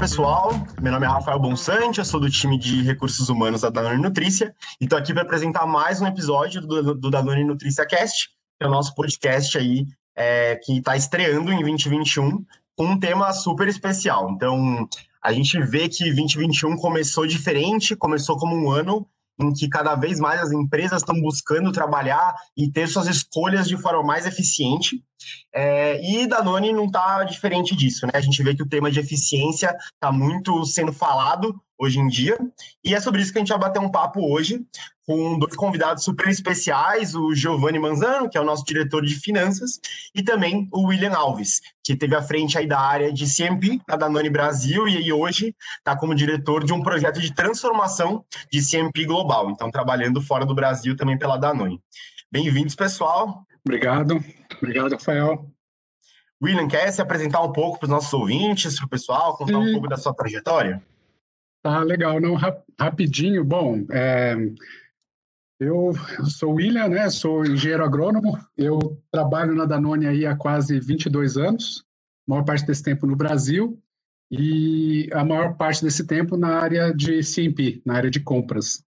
pessoal, meu nome é Rafael Bonsante, eu sou do time de recursos humanos da Danone Nutrícia e estou aqui para apresentar mais um episódio do, do Danone Nutrícia Cast, que é o nosso podcast aí é, que está estreando em 2021 com um tema super especial. Então, a gente vê que 2021 começou diferente, começou como um ano em que cada vez mais as empresas estão buscando trabalhar e ter suas escolhas de forma mais eficiente. É, e Danone não está diferente disso, né? A gente vê que o tema de eficiência está muito sendo falado hoje em dia, e é sobre isso que a gente vai bater um papo hoje com dois convidados super especiais, o Giovanni Manzano, que é o nosso diretor de finanças, e também o William Alves, que teve à frente aí da área de CMP na Danone Brasil e hoje está como diretor de um projeto de transformação de CMP global, então trabalhando fora do Brasil também pela Danone. Bem-vindos, pessoal. Obrigado. Obrigado, Rafael. William, quer se apresentar um pouco para os nossos ouvintes, para o pessoal, contar Sim. um pouco da sua trajetória? Tá legal, não rapidinho. Bom, é, eu sou William, né? Sou engenheiro agrônomo. Eu trabalho na Danone aí há quase 22 anos, a maior parte desse tempo no Brasil e a maior parte desse tempo na área de CMP, na área de compras.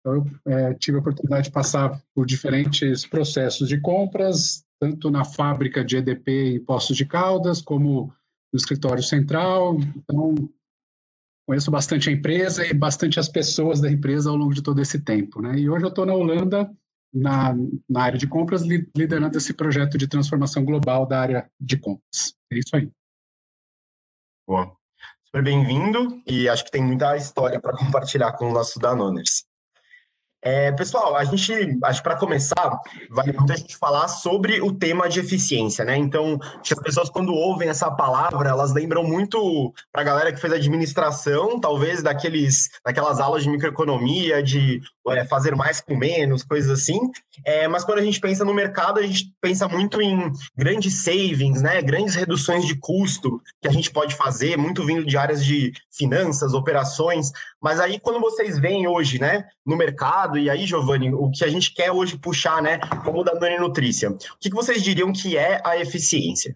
Então, eu é, tive a oportunidade de passar por diferentes processos de compras, tanto na fábrica de EDP em Poços de Caldas, como no escritório central. Então, conheço bastante a empresa e bastante as pessoas da empresa ao longo de todo esse tempo. Né? E hoje eu estou na Holanda, na, na área de compras, liderando esse projeto de transformação global da área de compras. É isso aí. Boa. Super bem-vindo e acho que tem muita história para compartilhar com os nossos Danoners. É, pessoal, a gente, acho para começar, vale muito a gente falar sobre o tema de eficiência, né? Então, as pessoas, quando ouvem essa palavra, elas lembram muito para a galera que fez administração, talvez daqueles, daquelas aulas de microeconomia, de é, fazer mais com menos, coisas assim. É, mas quando a gente pensa no mercado, a gente pensa muito em grandes savings, né? Grandes reduções de custo que a gente pode fazer, muito vindo de áreas de finanças, operações. Mas aí, quando vocês veem hoje, né, no mercado, e aí, Giovanni, o que a gente quer hoje puxar, né, como da Dani Nutrícia, o que, vocês diriam que é a eficiência?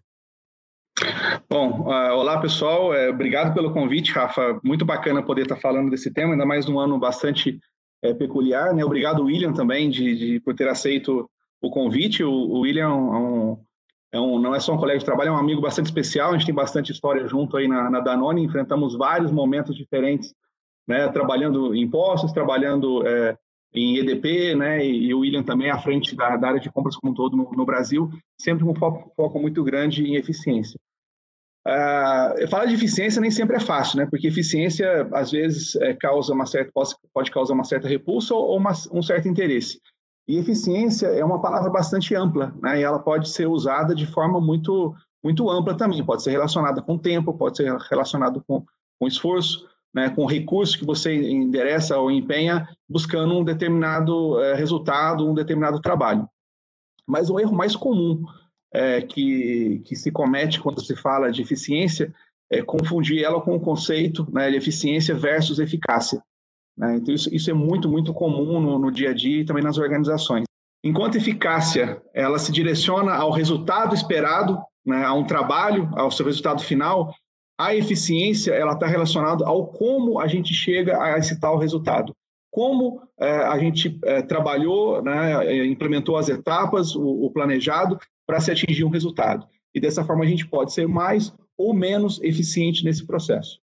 Bom, uh, olá pessoal, é, obrigado pelo convite, Rafa. Muito bacana poder estar falando desse tema, ainda mais num ano bastante é, peculiar. Né? Obrigado, William, também, de, de, por ter aceito o convite. O, o William é um, é um, não é só um colega de trabalho, é um amigo bastante especial. A gente tem bastante história junto aí na, na Danone, enfrentamos vários momentos diferentes, né? trabalhando em postos, trabalhando é, em EDP, né? E, o William também à frente da, da, área de compras como um todo no, no Brasil, sempre com um foco, foco muito grande em eficiência. Uh, falar de eficiência nem sempre é fácil, né? Porque eficiência às vezes é, causa uma certa pode, pode, causar uma certa repulsa ou uma, um certo interesse. E eficiência é uma palavra bastante ampla, né? E ela pode ser usada de forma muito muito ampla também. Pode ser relacionada com tempo, pode ser relacionado com, com esforço, né? Com recurso que você endereça ou empenha buscando um determinado é, resultado, um determinado trabalho. Mas o erro mais comum é, que, que se comete quando se fala de eficiência é confundir ela com o conceito né, de eficiência versus eficácia. Né? Então, isso, isso, é muito, muito comum no, no, dia a dia e também nas organizações. Enquanto eficácia ela se direciona ao resultado esperado, né, a um trabalho, ao seu resultado final, a eficiência ela está relacionada ao como a gente chega a esse tal resultado. Como é, a gente é, trabalhou, né, implementou as etapas, o, o planejado, para se atingir um resultado. E dessa forma a gente pode ser mais ou menos eficiente nesse processo.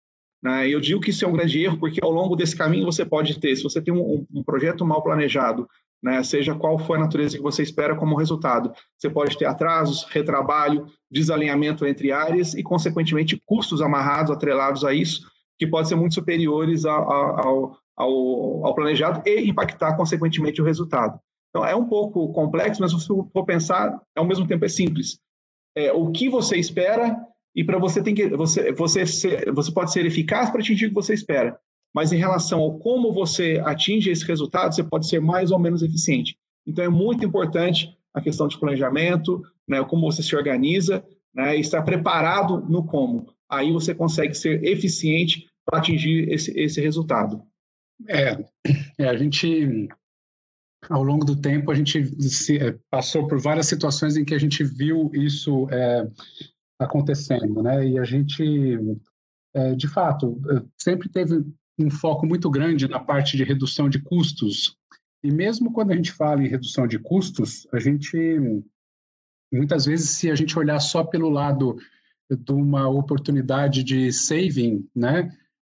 Né? Eu digo que isso é um grande erro, porque ao longo desse caminho você pode ter, se você tem um, um projeto mal planejado, né, seja qual for a natureza que você espera como resultado, você pode ter atrasos, retrabalho, desalinhamento entre áreas e, consequentemente, custos amarrados, atrelados a isso, que podem ser muito superiores ao, ao, ao, planejado e impactar, consequentemente, o resultado. Então, é um pouco complexo, mas se você for pensar, ao mesmo tempo é simples. É, o que você espera e para você tem que você você você pode ser eficaz para atingir o que você espera, mas em relação ao como você atinge esse resultado, você pode ser mais ou menos eficiente. Então é muito importante a questão de planejamento, né, como você se organiza, né, estar preparado no como. Aí você consegue ser eficiente para atingir esse, esse resultado. É, é, a gente ao longo do tempo a gente se, é, passou por várias situações em que a gente viu isso é, acontecendo, né? E a gente é, de fato, sempre teve um foco muito grande na parte de redução de custos. E mesmo quando a gente fala em redução de custos, a gente muitas vezes, se a gente olhar só pelo lado de uma oportunidade de saving, né,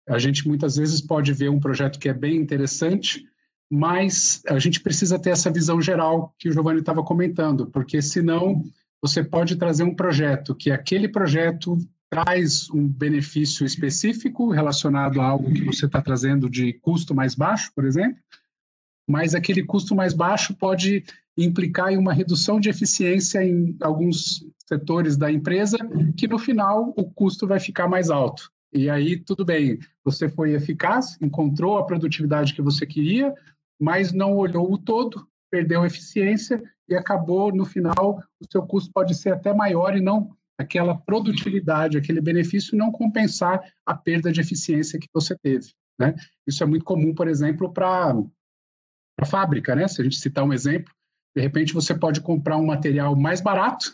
a gente muitas vezes pode ver um projeto que é bem interessante, mas a gente precisa ter essa visão geral que o Giovanni estava comentando, porque senão você pode trazer um projeto que aquele projeto traz um benefício específico relacionado a algo que você está trazendo de custo mais baixo, por exemplo, mas aquele custo mais baixo pode implicar em uma redução de eficiência em alguns setores da empresa, que no final o custo vai ficar mais alto. E aí, tudo bem, você foi eficaz, encontrou a produtividade que você queria, mas não olhou o todo, perdeu eficiência e acabou, no final, o seu custo pode ser até maior e não aquela produtividade, aquele benefício não compensar a perda de eficiência que você teve. Né? Isso é muito comum, por exemplo, para a fábrica. Né? Se a gente citar um exemplo, de repente você pode comprar um material mais barato,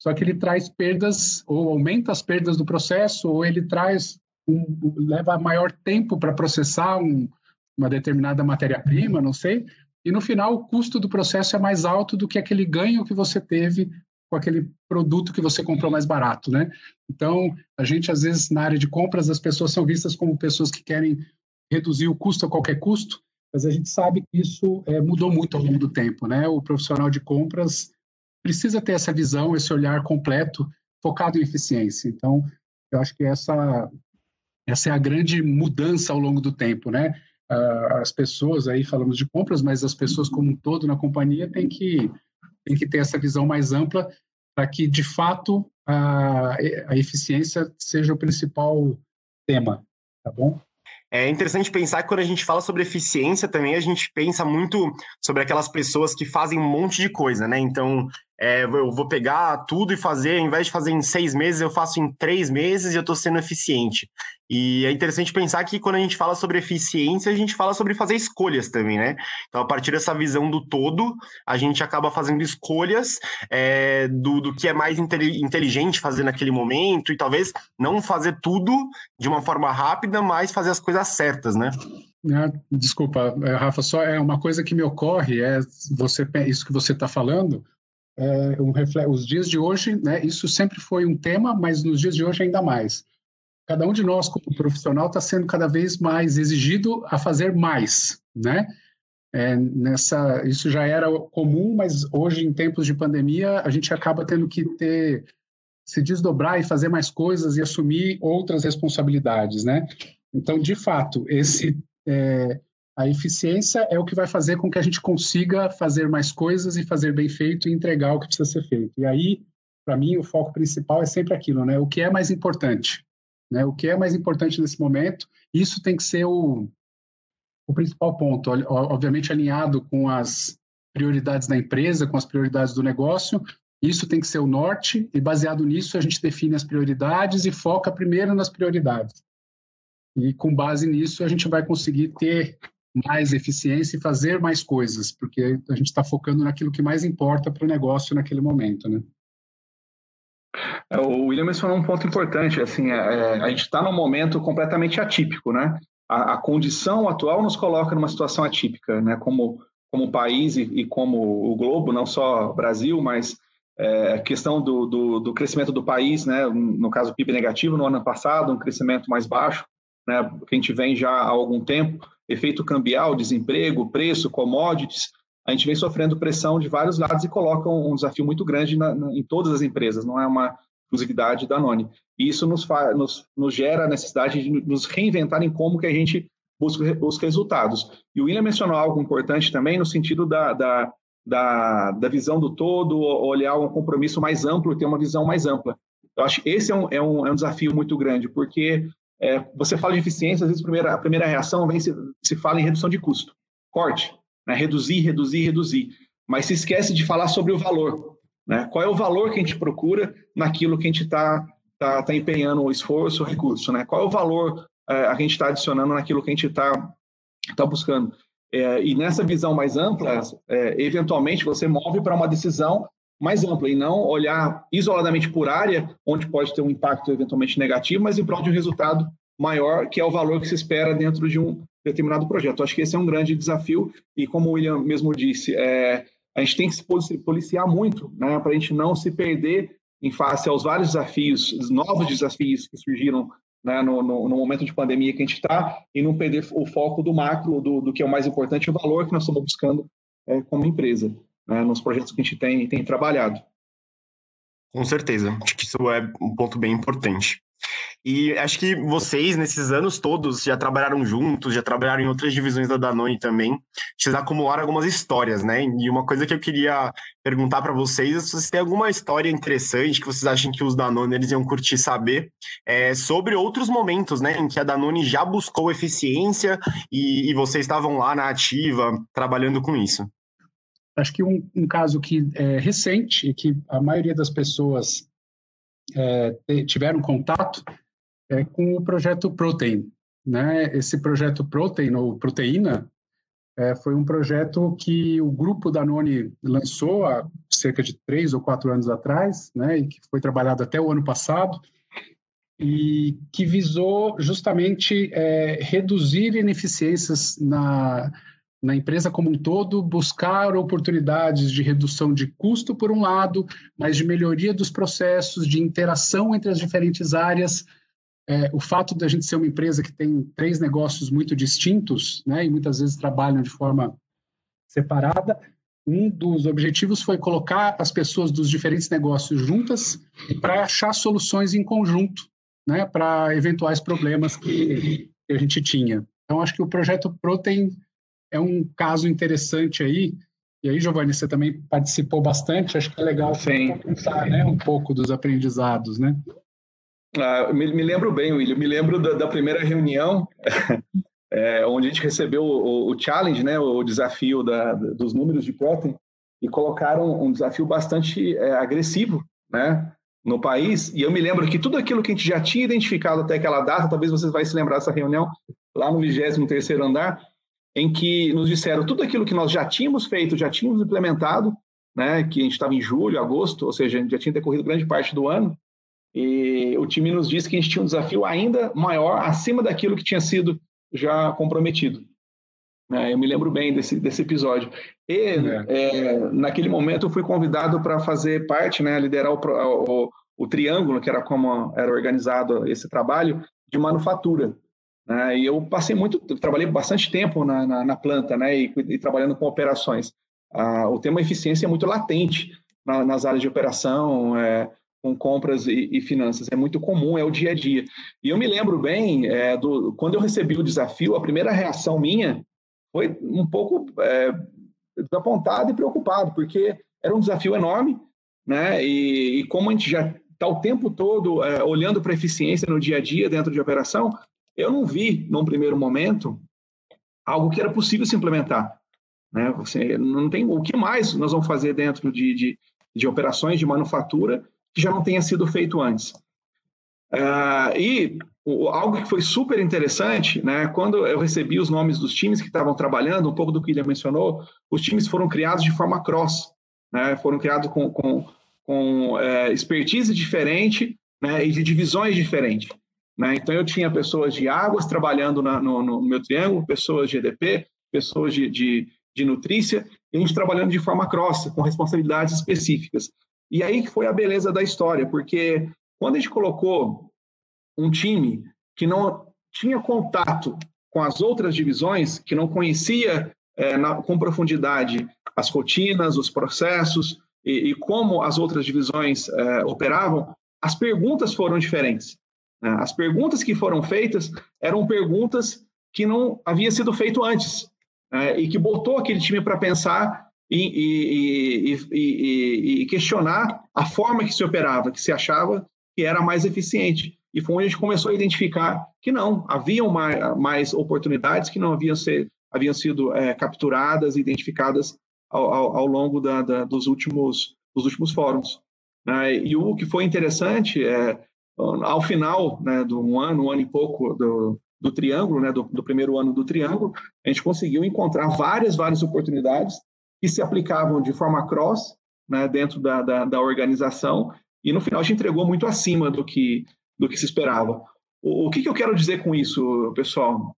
só que ele traz perdas ou aumenta as perdas do processo, ou ele traz um, leva maior tempo para processar um, uma determinada matéria-prima, não sei, e no final o custo do processo é mais alto do que aquele ganho que você teve com aquele produto que você comprou mais barato, né? Então, a gente às vezes na área de compras as pessoas são vistas como pessoas que querem reduzir o custo a qualquer custo, mas a gente sabe que isso é, mudou muito ao longo do tempo, né? O profissional de compras precisa ter essa visão, esse olhar completo, focado em eficiência. Então, eu acho que essa essa é a grande mudança ao longo do tempo, né? as pessoas aí falamos de compras, mas as pessoas como um todo na companhia têm que tem que ter essa visão mais ampla para que de fato a, a eficiência seja o principal tema, tá bom? É interessante pensar que quando a gente fala sobre eficiência também, a gente pensa muito sobre aquelas pessoas que fazem um monte de coisa, né? Então, é, eu vou pegar tudo e fazer, ao invés de fazer em seis meses, eu faço em três meses e eu estou sendo eficiente. E é interessante pensar que quando a gente fala sobre eficiência, a gente fala sobre fazer escolhas também, né? Então, a partir dessa visão do todo, a gente acaba fazendo escolhas é, do, do que é mais inteligente fazer naquele momento e talvez não fazer tudo de uma forma rápida, mas fazer as coisas certas, né? Ah, desculpa, é, Rafa, só é uma coisa que me ocorre, é você isso que você está falando, é um os dias de hoje, né, isso sempre foi um tema, mas nos dias de hoje ainda mais cada um de nós, como profissional, está sendo cada vez mais exigido a fazer mais, né? É, nessa, isso já era comum, mas hoje, em tempos de pandemia, a gente acaba tendo que ter se desdobrar e fazer mais coisas e assumir outras responsabilidades, né? Então, de fato, esse é, a eficiência é o que vai fazer com que a gente consiga fazer mais coisas e fazer bem feito e entregar o que precisa ser feito. E aí, para mim, o foco principal é sempre aquilo, né? O que é mais importante? Né? O que é mais importante nesse momento? Isso tem que ser o, o principal ponto, obviamente alinhado com as prioridades da empresa, com as prioridades do negócio. Isso tem que ser o norte e baseado nisso a gente define as prioridades e foca primeiro nas prioridades. E com base nisso a gente vai conseguir ter mais eficiência e fazer mais coisas, porque a gente está focando naquilo que mais importa para o negócio naquele momento, né? É, o William mencionou um ponto importante, assim, é, é a gente está num momento completamente atípico, né? A, a, condição atual nos coloca numa situação atípica, né? Como, como país e, e como o globo, não só Brasil, mas é, questão do, do, do, crescimento do país, né? No caso, PIB negativo no ano passado, um crescimento mais baixo, né? Que a gente vem já há algum tempo, efeito cambial, desemprego, preço, commodities, a gente vem sofrendo pressão de vários lados e coloca um desafio muito grande na, na, em todas as empresas, não é uma exclusividade da Noni. E isso nos, nos, nos, gera a necessidade de nos reinventar em como que a gente busca os resultados. E o William mencionou algo importante também no sentido da, da, da, da visão do todo, olhar um compromisso mais amplo, ter uma visão mais ampla. Eu acho que esse é um, é um, é um desafio muito grande, porque é, você fala de eficiência, às vezes a primeira, a primeira reação vem se, se fala em redução de custo, corte, né? reduzir, reduzir, reduzir. Mas se esquece de falar sobre o valor. Né? Qual é o valor que a gente procura naquilo que a gente está tá, tá empenhando o esforço, o recurso? Né? Qual é o valor é, a gente está adicionando naquilo que a gente está tá buscando? É, e nessa visão mais ampla, é, eventualmente você move para uma decisão mais ampla e não olhar isoladamente por área, onde pode ter um impacto eventualmente negativo, mas em prol de um resultado maior, que é o valor que se espera dentro de um determinado projeto. Acho que esse é um grande desafio e, como o William mesmo disse, é, a gente tem que se policiar muito né, para a gente não se perder em face aos vários desafios, novos desafios que surgiram né, no, no, no, momento de pandemia que a gente está e não perder o foco do macro, do, do, que é o mais importante, o valor que nós estamos buscando é, como empresa, né, nos projetos que a gente tem, tem trabalhado. Com certeza, acho que isso é um ponto bem importante. E acho que vocês, nesses anos todos, já trabalharam juntos, já trabalharam em outras divisões da Danone também. Vocês acumularam algumas histórias, né? E uma coisa que eu queria perguntar para vocês é se vocês têm alguma história interessante que vocês acham que os Danone eles iam curtir saber é, sobre outros momentos, né? Em que a Danone já buscou eficiência e, e vocês estavam lá na ativa trabalhando com isso. Acho que um, um caso que é recente e que a maioria das pessoas é, tiveram contato é, com o projeto Protein. Né? Esse projeto Protein, ou Proteína, é, foi um projeto que o grupo da Noni lançou há cerca de três ou quatro anos atrás, né, e que foi trabalhado até o ano passado, e que visou justamente é, reduzir ineficiências na, na empresa como um todo, buscar oportunidades de redução de custo, por um lado, mas de melhoria dos processos, de interação entre as diferentes áreas. É, o fato da gente ser uma empresa que tem três negócios muito distintos, né, e muitas vezes trabalham de forma separada, um dos objetivos foi colocar as pessoas dos diferentes negócios juntas para achar soluções em conjunto, né, para eventuais problemas que, que a gente tinha. Então, acho que o projeto Protein é um caso interessante aí. E aí, Giovanni, você também participou bastante, acho que é legal pensar né, um pouco dos aprendizados, né? Ah, me, me, lembro bem, William, me lembro da, da primeira reunião, é, onde a gente recebeu o, o, challenge, né, o desafio da, dos números de Protein, e colocaram um desafio bastante é, agressivo né, no país. E eu me lembro que tudo aquilo que a gente já tinha identificado até aquela data, talvez vocês vão se lembrar dessa reunião, lá no 23 andar, em que nos disseram tudo aquilo que nós já tínhamos feito, já tínhamos implementado, né, que a gente estava em julho, agosto, ou seja, já tinha decorrido grande parte do ano, e o time nos disse que a gente tinha um desafio ainda maior, acima daquilo que tinha sido já comprometido. É, eu me lembro bem desse, desse episódio. E, é. É, naquele momento, eu fui convidado para fazer parte, né, liderar o, o, o, triângulo, que era como era organizado esse trabalho, de manufatura. Né? E eu passei muito, trabalhei bastante tempo na, na, na planta, né? E, e, trabalhando com operações. Ah, o tema eficiência é muito latente na, nas áreas de operação, é, com compras e, e, finanças. É muito comum, é o dia a dia. E eu me lembro bem, é, do, quando eu recebi o desafio, a primeira reação minha foi um pouco é, desapontado e preocupado, porque era um desafio enorme, né? E, e como a gente já está o tempo todo é, olhando para eficiência no dia a dia dentro de operação, eu não vi, num primeiro momento, algo que era possível se implementar. Né? Você não tem o que mais nós vamos fazer dentro de, de, de operações de manufatura que já não tenha sido feito antes. Uh, e o, algo que foi super interessante, né, quando eu recebi os nomes dos times que estavam trabalhando, um pouco do que ele mencionou, os times foram criados de forma cross, né, foram criados com, com, com é, expertise diferente né, e de divisões diferentes. Né? Então, eu tinha pessoas de águas trabalhando na, no, no, meu triângulo, pessoas de EDP, pessoas de, de, de nutrícia, e a gente trabalhando de forma cross, com responsabilidades específicas. E aí que foi a beleza da história, porque quando a gente colocou um time que não tinha contato com as outras divisões, que não conhecia é, na, com profundidade as rotinas, os processos e, e como as outras divisões é, operavam, as perguntas foram diferentes. Né? As perguntas que foram feitas eram perguntas que não havia sido feito antes né? e que botou aquele time para pensar e, e, e, e, questionar a forma que se operava, que se achava que era mais eficiente. E foi onde a gente começou a identificar que não, haviam mais, mais oportunidades que não haviam, ser, haviam sido é, capturadas e identificadas ao, ao, ao longo da, da, dos, últimos, dos últimos fóruns. Né? E o que foi interessante é ao final né, do um ano, um ano e pouco do, do triângulo, né, do, do, primeiro ano do triângulo, a gente conseguiu encontrar várias, várias oportunidades que se aplicavam de forma cross né, dentro da, da, da, organização e no final a gente entregou muito acima do que, do que se esperava. O, o que, que eu quero dizer com isso, pessoal?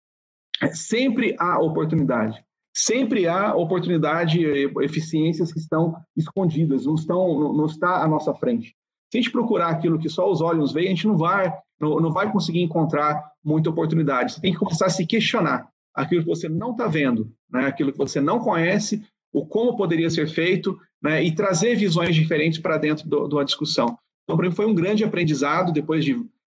É, sempre há oportunidade. Sempre há oportunidade eficiências que estão escondidas, não, estão, não está à nossa frente. Se a gente procurar aquilo que só os olhos veem, a gente não vai, não, não vai conseguir encontrar muita oportunidade. Você tem que começar a se questionar aquilo que você não está vendo, né? aquilo que você não conhece, o como poderia ser feito, né? e trazer visões diferentes para dentro de uma discussão. Então, para mim, foi um grande aprendizado, depois de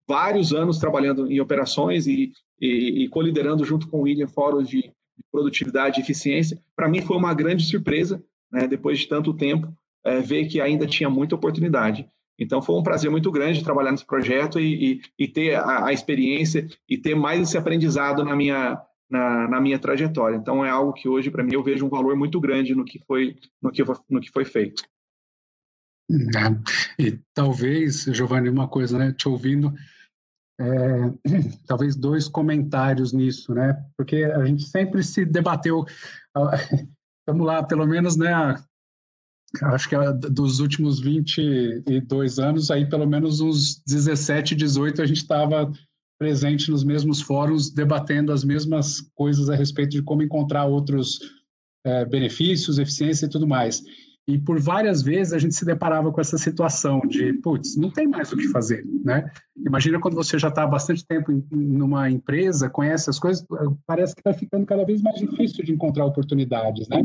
vários anos trabalhando em operações e, e, e coliderando junto com o William fóruns de produtividade e eficiência. Para mim, foi uma grande surpresa, né? depois de tanto tempo, é, ver que ainda tinha muita oportunidade. Então, foi um prazer muito grande trabalhar nesse projeto e, e, e ter a, a, experiência e ter mais esse aprendizado na minha, na, na minha trajetória. Então é algo que hoje para mim eu vejo um valor muito grande no que foi no que, no que foi feito. É, e talvez, Giovanni, uma coisa, né, te ouvindo, é, talvez dois comentários nisso, né? Porque a gente sempre se debateu, vamos lá, pelo menos, né? Acho que dos últimos 22 anos, aí pelo menos uns 17, 18, a gente estava presente nos mesmos fóruns, debatendo as mesmas coisas a respeito de como encontrar outros é, benefícios, eficiência e tudo mais. E por várias vezes a gente se deparava com essa situação de, putz, não tem mais o que fazer, né? Imagina quando você já está há bastante tempo em, numa empresa, conhece as coisas, parece que vai ficando cada vez mais difícil de encontrar oportunidades, né?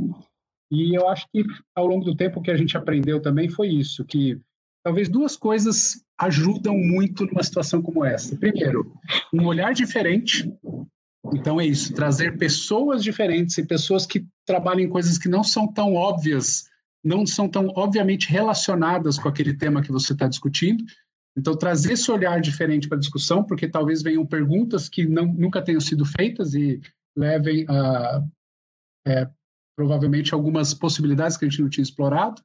E eu acho que ao longo do tempo o que a gente aprendeu também foi isso, que talvez duas coisas ajudam muito numa situação como essa. Primeiro, um olhar diferente. Então é isso, trazer pessoas diferentes e pessoas que trabalhem em coisas que não são tão óbvias, não são tão obviamente relacionadas com aquele tema que você está discutindo. Então trazer esse olhar diferente para a discussão, porque talvez venham perguntas que não, nunca tenham sido feitas e levem a é, provavelmente algumas possibilidades que a gente não tinha explorado.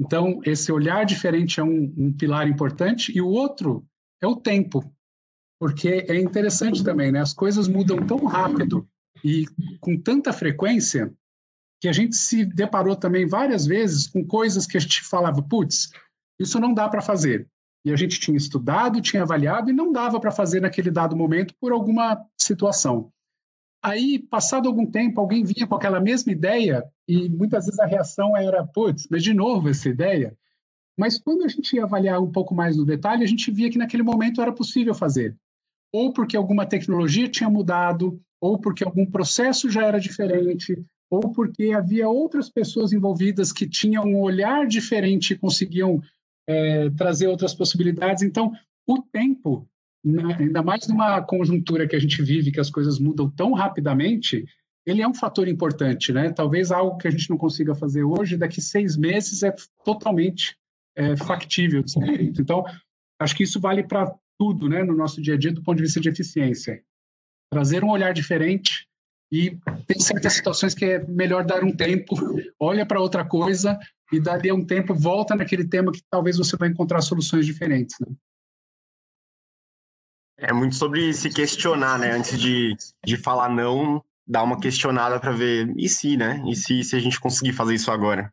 Então, esse olhar diferente é um, um pilar importante. E o outro é o tempo, porque é interessante também, né? As coisas mudam tão rápido e com tanta frequência que a gente se deparou também várias vezes com coisas que a gente falava, putz, isso não dá para fazer. E a gente tinha estudado, tinha avaliado e não dava para fazer naquele dado momento por alguma situação. Aí, passado algum tempo, alguém vinha com aquela mesma ideia e muitas vezes a reação era, putz, mas de novo essa ideia? Mas quando a gente ia avaliar um pouco mais no detalhe, a gente via que naquele momento era possível fazer. Ou porque alguma tecnologia tinha mudado, ou porque algum processo já era diferente, ou porque havia outras pessoas envolvidas que tinham um olhar diferente e conseguiam é, trazer outras possibilidades. Então, o tempo ainda mais numa conjuntura que a gente vive, que as coisas mudam tão rapidamente, ele é um fator importante, né? Talvez algo que a gente não consiga fazer hoje, daqui seis meses é totalmente é, factível de ser feito. Então, acho que isso vale para tudo, né, no nosso dia a dia, do ponto de vista de eficiência. Trazer um olhar diferente e tem certas situações que é melhor dar um tempo, olha para outra coisa e dali a um tempo volta naquele tema que talvez você vai encontrar soluções diferentes. Né? É muito sobre se questionar, né? Antes de, de falar não, dar uma questionada para ver e se, né? E se, se a gente conseguir fazer isso agora.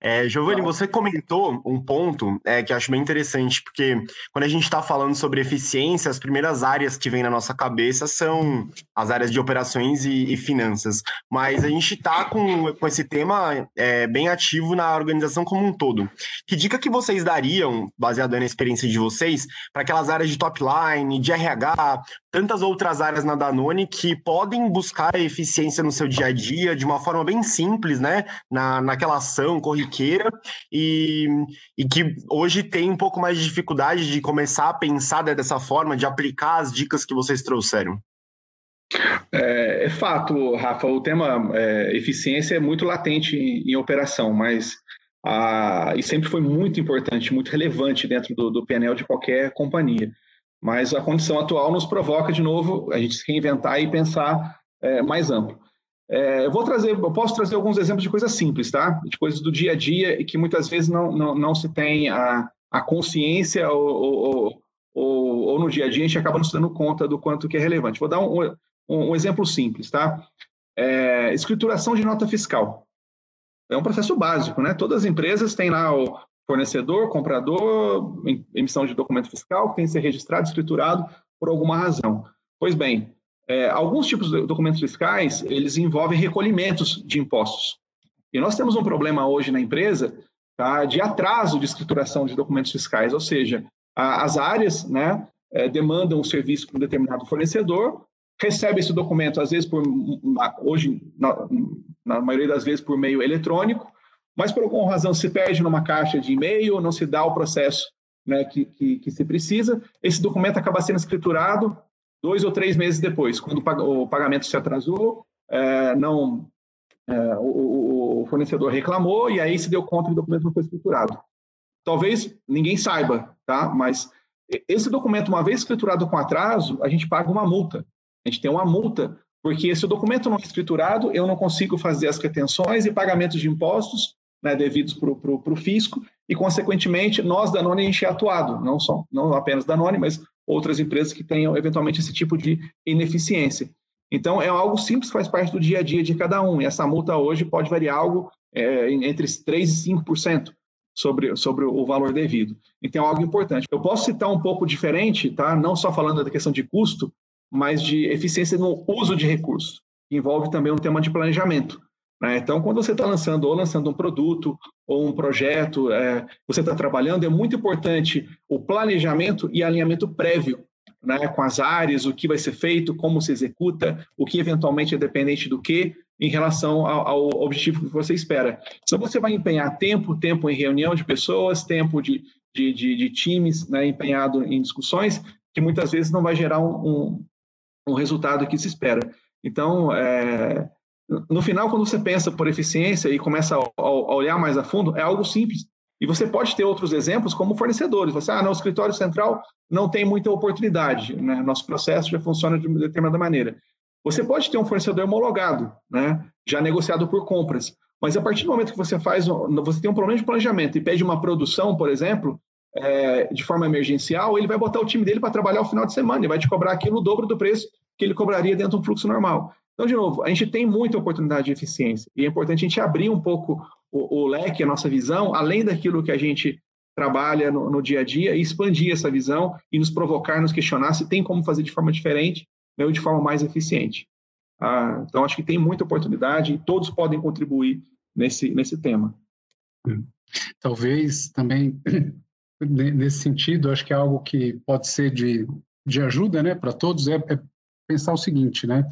É, Giovanni, você comentou um ponto é, que acho bem interessante, porque quando a gente está falando sobre eficiência, as primeiras áreas que vêm na nossa cabeça são as áreas de operações e, e finanças. Mas a gente está com, com esse tema é, bem ativo na organização como um todo. Que dica que vocês dariam, baseado na experiência de vocês, para aquelas áreas de top line, de RH, tantas outras áreas na Danone que podem buscar eficiência no seu dia a dia de uma forma bem simples, né? Na, naquela ação corriqueira e, e que hoje tem um pouco mais de dificuldade de começar a pensar dessa forma, de aplicar as dicas que vocês trouxeram. É, é fato, Rafa, o tema é, eficiência é muito latente em, em operação, mas a, e sempre foi muito importante, muito relevante dentro do, do PNL de qualquer companhia. Mas a condição atual nos provoca, de novo, a gente se reinventar e pensar é, mais amplo. É, eu vou trazer, eu posso trazer alguns exemplos de coisas simples, tá? De coisas do dia a dia e que muitas vezes não, não, não se tem a, a consciência ou, ou, ou, ou, no dia a dia a gente acaba não se dando conta do quanto que é relevante. Vou dar um, um, um exemplo simples, tá? É, escrituração de nota fiscal. é um processo básico, né? Todas as empresas têm lá o fornecedor, comprador, emissão de documento fiscal, que tem que ser registrado, escriturado por alguma razão. Pois bem, é, alguns tipos de documentos fiscais, eles envolvem recolhimentos de impostos. E nós temos um problema hoje na empresa tá, de atraso de escrituração de documentos fiscais, ou seja, a, as áreas né, é, demandam o serviço para um determinado fornecedor, recebe esse documento, às vezes, por, hoje, na, na maioria das vezes, por meio eletrônico, mas por alguma razão se perde numa caixa de e-mail, não se dá o processo né, que, que, que, se precisa, esse documento acaba sendo escriturado dois ou três meses depois, quando o pagamento se atrasou, é, não é, o, o, fornecedor reclamou e aí se deu conta que o documento não foi escriturado. Talvez ninguém saiba, tá? Mas esse documento, uma vez escriturado com atraso, a gente paga uma multa. A gente tem uma multa, porque se o documento não é escriturado, eu não consigo fazer as retenções e pagamentos de impostos né, devidos para o fisco, e, consequentemente, nós da None a gente é atuado, não, só, não apenas da None, mas outras empresas que tenham, eventualmente, esse tipo de ineficiência. Então, é algo simples que faz parte do dia a dia de cada um, e essa multa hoje pode variar algo é, entre 3% e 5% sobre, sobre o valor devido. Então, é algo importante. Eu posso citar um pouco diferente, tá? não só falando da questão de custo, mas de eficiência no uso de recursos. Envolve também um tema de planejamento. Né? Então, quando você está lançando ou lançando um produto ou um projeto, é, você está trabalhando, é muito importante o planejamento e alinhamento prévio né, com as áreas, o que vai ser feito, como se executa, o que eventualmente é dependente do que, em relação ao, ao objetivo que você espera. Então, você vai empenhar tempo, tempo em reunião de pessoas, tempo de, de, de, de times né, empenhado em discussões, que muitas vezes não vai gerar um, um, um resultado que se espera. Então, é, no final, quando você pensa por eficiência e começa a, olhar mais a fundo, é algo simples. E você pode ter outros exemplos como fornecedores. Você, ah, não, o escritório central não tem muita oportunidade, né? nosso processo já funciona de uma determinada maneira. Você pode ter um fornecedor homologado, né? já negociado por compras, mas a partir do momento que você faz, você tem um problema de planejamento e pede uma produção, por exemplo, é, de forma emergencial, ele vai botar o time dele para trabalhar o final de semana e vai te cobrar aquilo o dobro do preço que ele cobraria dentro de um fluxo normal. Então, de novo, a gente tem muita oportunidade de eficiência e é importante a gente abrir um pouco o, o leque, a nossa visão, além daquilo que a gente trabalha no, no, dia a dia e expandir essa visão e nos provocar, nos questionar se tem como fazer de forma diferente né, ou de forma mais eficiente. Ah, então, acho que tem muita oportunidade e todos podem contribuir nesse, nesse tema. Talvez também, nesse sentido, acho que é algo que pode ser de, de ajuda né, para todos, é, é pensar o seguinte, né?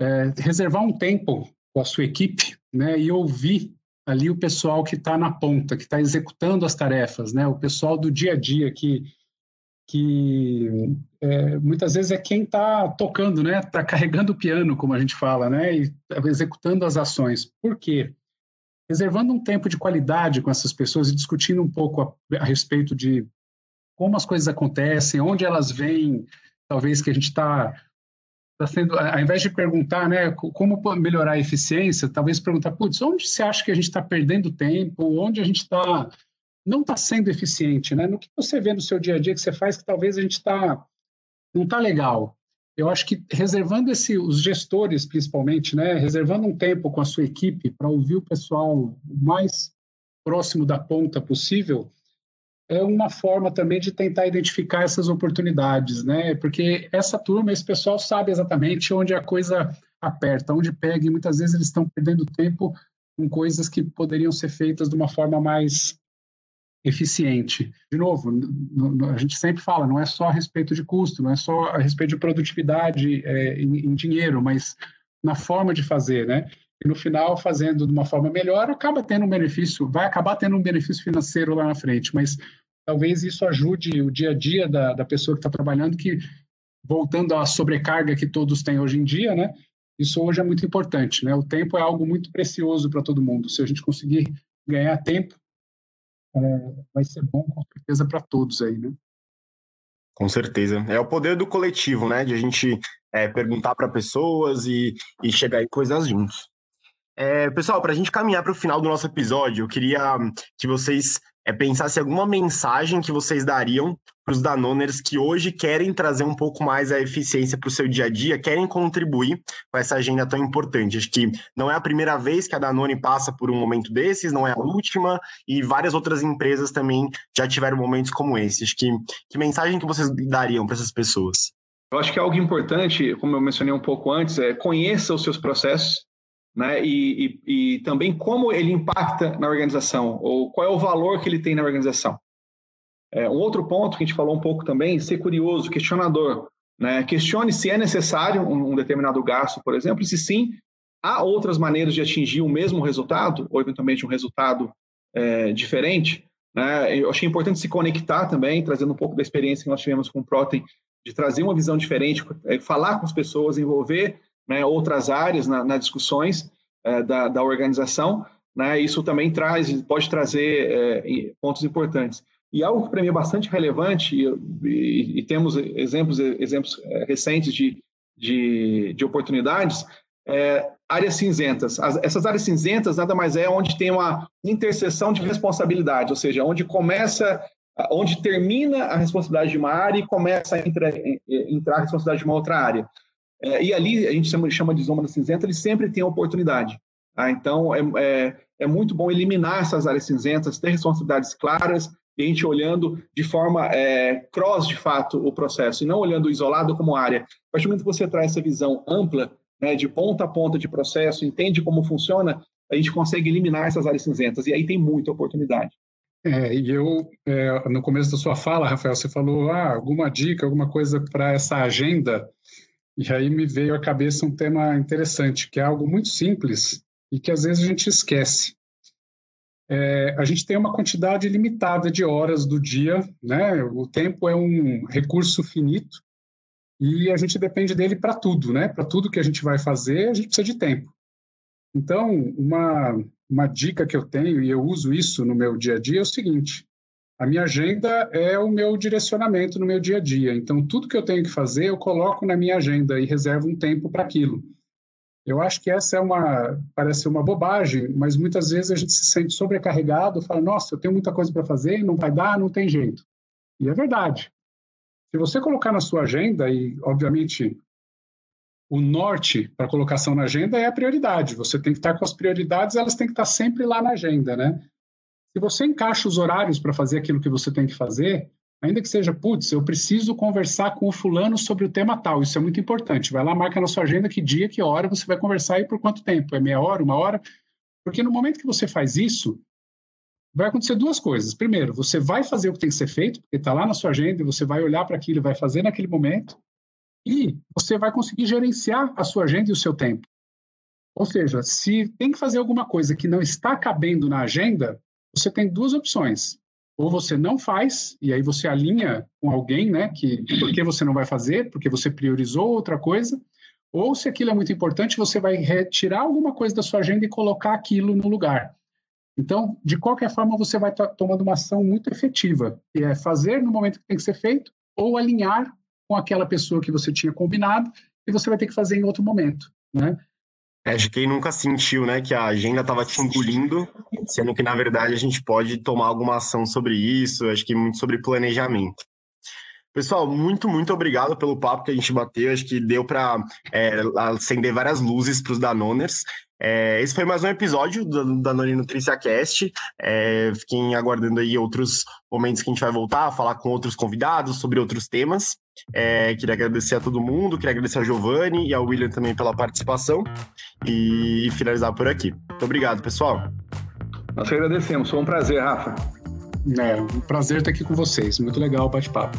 É, reservar um tempo com a sua equipe né, e ouvir ali o pessoal que está na ponta, que está executando as tarefas, né, o pessoal do dia a dia que, que é, muitas vezes é quem está tocando, né, está carregando o piano, como a gente fala, né, e executando as ações. Por quê? Reservando um tempo de qualidade com essas pessoas e discutindo um pouco a, a respeito de como as coisas acontecem, onde elas vêm, talvez que a gente está está sendo, ao invés de perguntar, né, como melhorar a eficiência, talvez perguntar, putz, onde você acha que a gente está perdendo tempo, onde a gente está não está sendo eficiente, né? No que você vê no seu dia a dia que você faz que talvez a gente está não está legal. Eu acho que reservando esse, os gestores principalmente, né, reservando um tempo com a sua equipe para ouvir o pessoal o mais próximo da ponta possível, é uma forma também de tentar identificar essas oportunidades, né? Porque essa turma, esse pessoal sabe exatamente onde a coisa aperta, onde pega, e muitas vezes eles estão perdendo tempo com coisas que poderiam ser feitas de uma forma mais eficiente. De novo, a gente sempre fala, não é só a respeito de custo, não é só a respeito de produtividade é, em, em dinheiro, mas na forma de fazer, né? E no final, fazendo de uma forma melhor, acaba tendo um benefício, vai acabar tendo um benefício financeiro lá na frente, mas talvez isso ajude o dia a dia da, da pessoa que está trabalhando, que voltando à sobrecarga que todos têm hoje em dia, né? Isso hoje é muito importante, né? O tempo é algo muito precioso para todo mundo. Se a gente conseguir ganhar tempo, é, vai ser bom com certeza para todos aí, né? Com certeza. É o poder do coletivo, né? De a gente é, perguntar para pessoas e, e chegar em coisas juntos. É, pessoal, para a gente caminhar para o final do nosso episódio, eu queria que vocês é pensar se alguma mensagem que vocês dariam para os Danoners que hoje querem trazer um pouco mais a eficiência para o seu dia a dia, querem contribuir com essa agenda tão importante. Acho que não é a primeira vez que a Danone passa por um momento desses, não é a última, e várias outras empresas também já tiveram momentos como esse. Acho que que mensagem que vocês dariam para essas pessoas? Eu acho que algo importante, como eu mencionei um pouco antes, é conheça os seus processos, né? E, e, e, também como ele impacta na organização, ou qual é o valor que ele tem na organização. É, um outro ponto que a gente falou um pouco também, ser curioso, questionador. Né? Questione se é necessário um, um determinado gasto, por exemplo, e se sim, há outras maneiras de atingir o mesmo resultado, ou eventualmente um resultado é, diferente. Né? Eu achei importante se conectar também, trazendo um pouco da experiência que nós tivemos com o Protein, de trazer uma visão diferente, é, falar com as pessoas, envolver né, outras áreas nas na discussões é, da, da, organização, né, isso também traz, pode trazer é, pontos importantes. E algo que para mim é bastante relevante, e, e, e temos exemplos, exemplos é, recentes de, de, de oportunidades, é, áreas cinzentas. As, essas áreas cinzentas nada mais é onde tem uma interseção de responsabilidade, ou seja, onde começa, onde termina a responsabilidade de uma área e começa a entrar, entrar a responsabilidade de uma outra área. É, e ali, a gente chama, chama de zona cinzenta, ele sempre tem oportunidade. Tá? Então, é, é, é, muito bom eliminar essas áreas cinzentas, ter responsabilidades claras, e a gente olhando de forma é, cross, de fato, o processo, e não olhando isolado como área. A partir do momento que você traz essa visão ampla, né, de ponta a ponta de processo, entende como funciona, a gente consegue eliminar essas áreas cinzentas, e aí tem muita oportunidade. É, e eu, é, no começo da sua fala, Rafael, você falou ah, alguma dica, alguma coisa para essa agenda e aí me veio à cabeça um tema interessante, que é algo muito simples e que às vezes a gente esquece. É, a gente tem uma quantidade limitada de horas do dia, né? O tempo é um recurso finito e a gente depende dele para tudo, né? Para tudo que a gente vai fazer, a gente precisa de tempo. Então, uma, uma dica que eu tenho, e eu uso isso no meu dia a dia, é o seguinte: a minha agenda é o meu direcionamento no meu dia a dia. Então, tudo que eu tenho que fazer, eu coloco na minha agenda e reservo um tempo para aquilo. Eu acho que essa é uma parece uma bobagem, mas muitas vezes a gente se sente sobrecarregado, fala: "Nossa, eu tenho muita coisa para fazer, não vai dar, não tem jeito". E é verdade. Se você colocar na sua agenda e, obviamente, o norte para colocação na agenda é a prioridade. Você tem que estar com as prioridades, elas têm que estar sempre lá na agenda, né? Se você encaixa os horários para fazer aquilo que você tem que fazer, ainda que seja, putz, eu preciso conversar com o fulano sobre o tema tal, isso é muito importante. Vai lá, marca na sua agenda que dia, que hora você vai conversar e por quanto tempo. É meia hora, uma hora? Porque no momento que você faz isso, vai acontecer duas coisas. Primeiro, você vai fazer o que tem que ser feito, porque está lá na sua agenda, e você vai olhar para aquilo vai fazer naquele momento, e você vai conseguir gerenciar a sua agenda e o seu tempo. Ou seja, se tem que fazer alguma coisa que não está cabendo na agenda, você tem duas opções. Ou você não faz, e aí você alinha com alguém, né, que por que você não vai fazer, porque você priorizou outra coisa, ou se aquilo é muito importante, você vai retirar alguma coisa da sua agenda e colocar aquilo no lugar. Então, de qualquer forma, você vai estar tomando uma ação muito efetiva, que é fazer no momento que tem que ser feito, ou alinhar com aquela pessoa que você tinha combinado, e você vai ter que fazer em outro momento, né? É, acho que quem nunca sentiu, né, que a agenda estava te engolindo, sendo que na verdade a gente pode tomar alguma ação sobre isso, acho que muito sobre planejamento. Pessoal, muito, muito obrigado pelo papo que a gente bateu. Acho que deu para é, acender várias luzes para os Danoners. É, esse foi mais um episódio do Danone Nutrícia Cast. É, fiquem aguardando aí outros momentos que a gente vai voltar a falar com outros convidados sobre outros temas. É, queria agradecer a todo mundo, queria agradecer a Giovanni e ao William também pela participação e finalizar por aqui. Muito obrigado, pessoal. Nós que agradecemos, foi um prazer, Rafa. É, um prazer estar aqui com vocês. Muito legal o bate-papo.